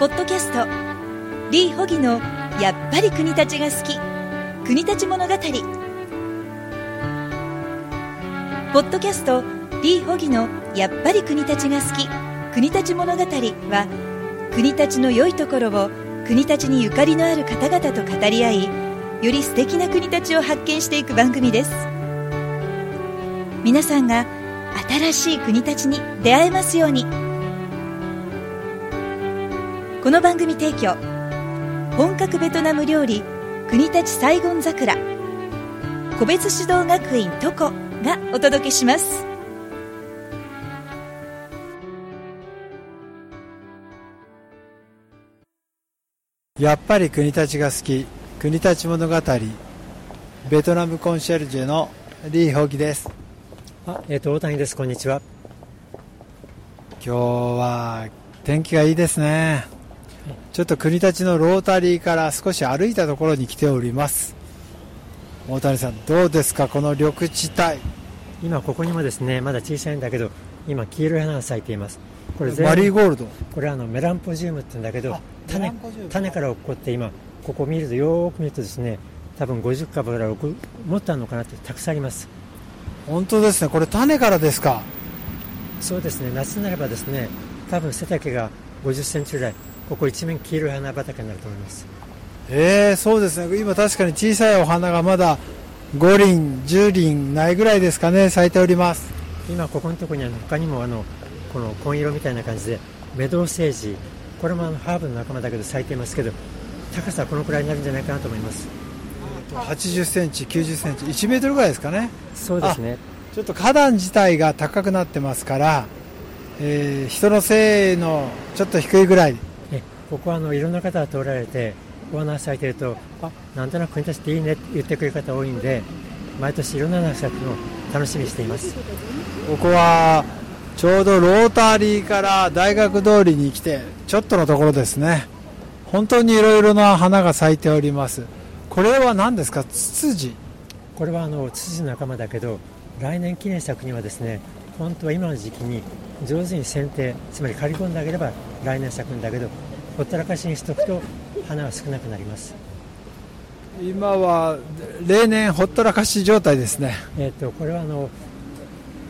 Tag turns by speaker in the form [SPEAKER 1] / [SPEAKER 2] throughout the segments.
[SPEAKER 1] ポッドキャスト。リー・ホギのやっぱり国立が好き。国立物語。ポッドキャストリー・ホギのやっぱり国立が好き。国立物語は国立の良いところを国立にゆかりのある方々と語り合いより素敵な国立を発見していく番組です。皆さんが新しい国立に出会えますように。この番組提供本格ベトナム料理国立サイゴン桜。個別指導学院トコがお届けします。
[SPEAKER 2] やっぱり国立が好き国立物語ベトナムコンシェルジュのリー・ホギです。
[SPEAKER 3] あ、えっ、と大谷です。こんにちは。
[SPEAKER 2] 今日は天気がいいですねちょっと国立のロータリーから少し歩いたところに来ております。大谷さんどうですか？この緑地帯。
[SPEAKER 3] 今ここにもですねまだ小さいんだけど今黄色い花が咲いています。
[SPEAKER 2] これマリーゴールド？
[SPEAKER 3] これはあのメランポジウムって言うんだけど種種から落っこって今ここ見るとよーく見るとですね多分50株からもっとあるのかなってたくさんあります。
[SPEAKER 2] 本当ですね。これ種からですか？
[SPEAKER 3] そうですね。夏になればですね多分背丈が50センチぐらいここ一面黄色い花畑になると思います。
[SPEAKER 2] えー、そうですね。今確かに小さいお花がまだ5輪10輪ないぐらいですかね。咲いております。
[SPEAKER 3] 今ここのところには他にもあのこの紺色みたいな感じでメドウセージ。これもあのハーブの仲間だけど咲いていますけど高さはこのくらいになるんじゃないかなと思います。
[SPEAKER 2] 80センチ90センチ1メートルぐらいですかね。
[SPEAKER 3] そうですね。
[SPEAKER 2] ちょっと花壇自体が高くなってますから、えー、人の背のちょっと低いぐらい
[SPEAKER 3] えここはあのいろんな方が通られてお花咲いてるとあなんとなく国立っていいねって言ってくれる方多いんで毎年いろんな花咲くのを楽しみにしています。
[SPEAKER 2] ここはちょうどロータリーから大学通りに来てちょっとのところですね。本当にいろいろな花が咲いております。これは何ですか？ツツジ？
[SPEAKER 3] これはあのツツジの仲間だけど来年記念作にはですね本当は今の時期に上手に剪定つまり刈り込んであげれば来年咲くんだけどほったらかしにしておくと花は少なくなります。
[SPEAKER 2] 今は例年ほったらかし状態ですね。
[SPEAKER 3] えっ、とこれはあの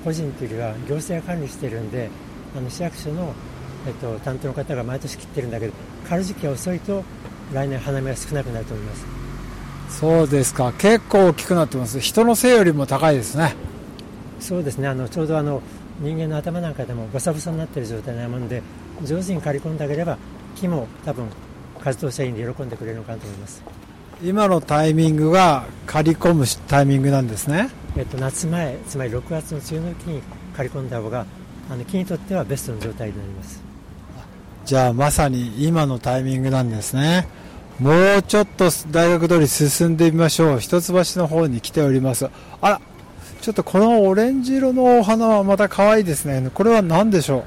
[SPEAKER 3] 個人というよりは行政が管理しているんであの市役所の、えっと、担当の方が毎年切ってるんだけど刈る時期が遅いと来年花芽が少なくなると思います。
[SPEAKER 2] そうですか。結構大きくなってます。人の背よりも高いですね。
[SPEAKER 3] そうですね。あのちょうどあの人間の頭なんかでもボサボサになっている状態なもんで上手に刈り込んであげれば木も多分活動者員で喜んでくれるのかなと思います。
[SPEAKER 2] 今のタイミングが刈り込むタイミングなんですね。
[SPEAKER 3] えっと、夏前、つまり6月の梅雨の時に刈り込んだ方があの木にとってはベストの状態になります。
[SPEAKER 2] じゃあまさに今のタイミングなんですね。もうちょっと大学通り進んでみましょう。一橋の方に来ております。あらちょっとこのオレンジ色のお花はまた可愛いですね。これは何でしょう？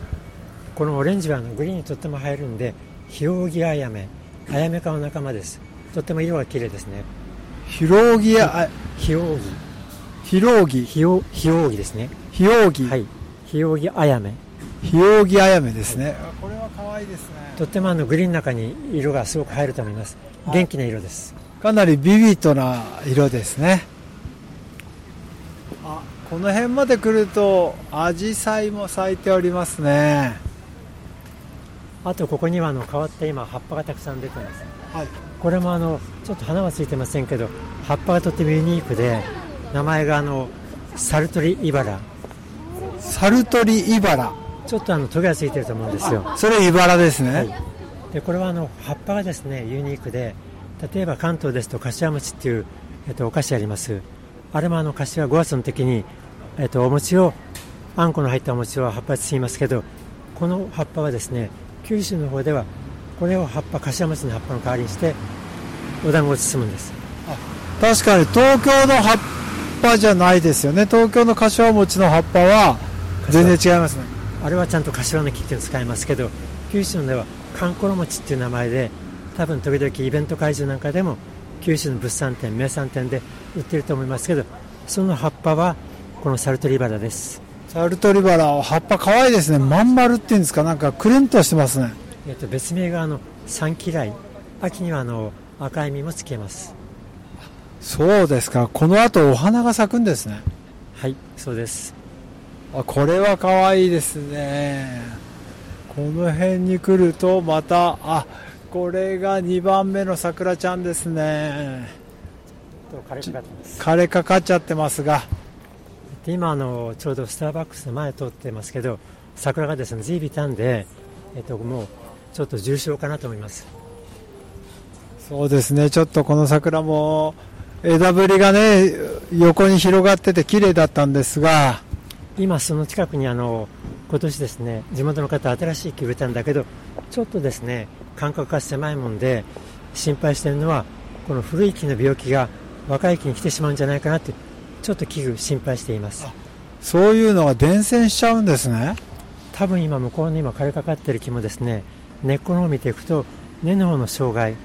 [SPEAKER 3] このオレンジはあのグリーンにとっても映えるんでヒオウギアヤメアヤメ科の仲間です。とっても色が綺麗ですね。
[SPEAKER 2] ヒロウギア
[SPEAKER 3] ヒオウギ
[SPEAKER 2] ヒロウギ
[SPEAKER 3] ヒオヒオウギですね。
[SPEAKER 2] ヒオウギ
[SPEAKER 3] はい。ヒオウギアヤメ
[SPEAKER 2] ヒオウギアヤメですね、はい、これは可愛いですね。
[SPEAKER 3] とってもあのグリーンの中に色がすごく入ると思います。元気な色です。
[SPEAKER 2] かなりビビッドな色ですね。あこの辺まで来るとアジサイも咲いておりますね
[SPEAKER 3] あとここにはあの変わった今葉っぱがたくさん出てます、
[SPEAKER 2] はい、
[SPEAKER 3] これもあのちょっと花はついてませんけど葉っぱがとってもユニークで名前があのサルトリイバラ。
[SPEAKER 2] サルトリイバラ。
[SPEAKER 3] ちょっとあのトゲがついてると思うんですよ。
[SPEAKER 2] それイバラですね、
[SPEAKER 3] はい、でこれはあの葉っぱがですねユニークで例えば関東ですと柏餅っていう、えっと、お菓子あります。あれもあの柏5月の時に、えっと、お餅をあんこの入ったお餅を葉っぱで包みますけどこの葉っぱはですね九州の方ではこれを葉っぱ柏餅の葉っぱの代わりにしてお団子を包むんです。
[SPEAKER 2] 確かに東京の葉っぱじゃないですよね。東京の柏餅の葉っぱは全然違いますね。
[SPEAKER 3] あれはちゃんと柏の木っていうのを使いますけど九州のではかんころ餅っていう名前で多分時々イベント会場なんかでも九州の物産展名産店で売ってると思いますけどその葉っぱはこのサルトリバラです
[SPEAKER 2] サルトリバラ葉っぱ可愛いですね。まん丸っていうんですか。なんかくるんとしてますね。
[SPEAKER 3] えっと別名があの3期来秋にはあの赤い実もつけます。
[SPEAKER 2] そうですか。この後お花が咲くんですね。
[SPEAKER 3] はいそうです。
[SPEAKER 2] あこれは可愛いですね。この辺に来るとまたあこれが2番目の桜ちゃんですね。
[SPEAKER 3] 枯れかかってます。
[SPEAKER 2] 枯れかかっちゃってますが
[SPEAKER 3] で今あのちょうどスターバックスの前通ってますけど桜がですね随分傷んで、えっと、もうちょっと重症かなと思います。
[SPEAKER 2] そうですね。ちょっとこの桜も枝ぶりがね横に広がってて綺麗だったんですが。
[SPEAKER 3] 今その近くにあの今年ですね地元の方新しい木植えたんだけどちょっとですね間隔が狭いもんで心配しているのはこの古い木の病気が若い木に来てしまうんじゃないかなってちょっと危惧心配しています。
[SPEAKER 2] そういうのが伝染しちゃうんですね。
[SPEAKER 3] 多分今向こうに今枯れかかっている木もですね。根っこの方を見ていくと根の方の障害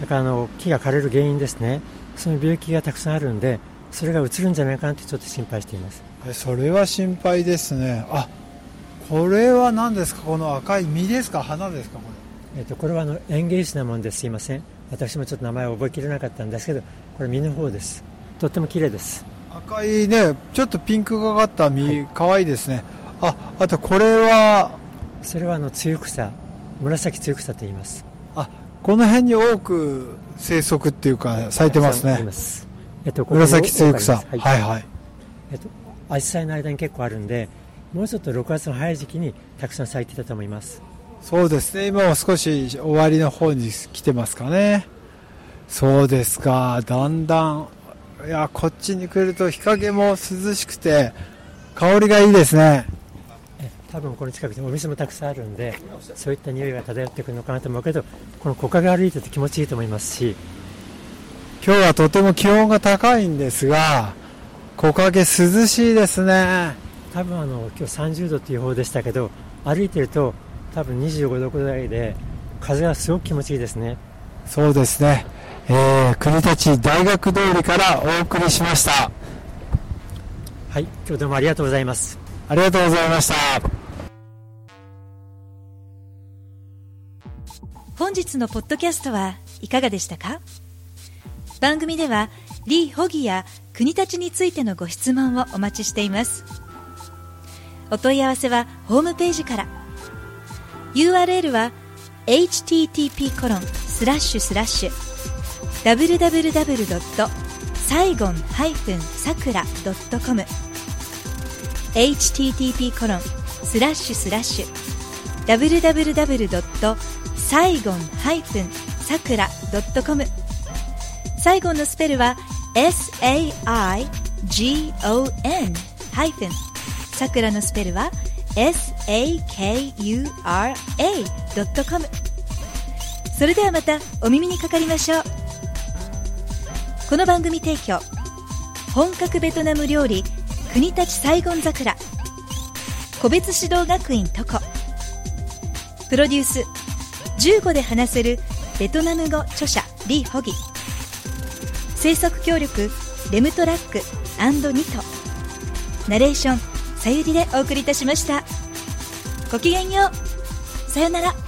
[SPEAKER 3] だからあの木が枯れる原因ですね。その病気がたくさんあるんでそれがうつるんじゃないかなってちょっと心配しています。
[SPEAKER 2] それは心配ですね。あこれは何ですか？この赤い実ですか？花ですか？こ
[SPEAKER 3] れ、えっと、これはあの園芸種なもんですいません。私もちょっと名前を覚えきれなかったんですけどこれ実の方です。とっても綺麗です
[SPEAKER 2] 赤いねちょっとピンクがかった実、はい、かわいいですね。ああとこれは
[SPEAKER 3] それはあの露草紫露草と言います。
[SPEAKER 2] あこの辺に多く生息っていうか咲いてますね。えっと、紫露草、はい、はいはい。
[SPEAKER 3] えっと紫陽花の間に結構あるんでもうちょっと6月の早い時期にたくさん咲いてたと思います。
[SPEAKER 2] そうですね。今は少し終わりの方に来てますかね。そうですか。だんだんいやこっちに来ると日陰も涼しくて香りがいいですね。
[SPEAKER 3] 多分この近くにお店もたくさんあるんでそういった匂いが漂ってくるのかなと思うけどこの木陰歩いてて気持ちいいと思いますし。
[SPEAKER 2] 今日はとても気温が高いんですが木陰涼しいですね。
[SPEAKER 3] 多分あの今日30度っていう方でしたけど歩いてると多分25度くらいで風がすごく気持ちいいですね
[SPEAKER 2] そうですね。えー、国立大学通りからお送りしました。
[SPEAKER 3] はい今日どうもありがとうございます。
[SPEAKER 2] ありがとうございました。
[SPEAKER 1] 本日のポッドキャストはいかがでしたか？番組ではリー・ホギや国立についてのご質問をお待ちしています。お問い合わせはホームページから。URL は http コロンスラッシュスラッシュ www.saigon-sakura.com http コロンスラッシュスラッシュ www.saigon-sakura.com サイゴンのスペルは SAIGON ハイフンさくらのスペルは SAKURA.com それではまたお耳にかかりましょう。この番組提供本格ベトナム料理国立サイゴン桜。個別指導学院トコプロデュース15で話せるベトナム語著者リー・ホギ。制作協力レムトラックニト。ナレーションさゆりでお送りいたしました。ごきげんよう。さよなら。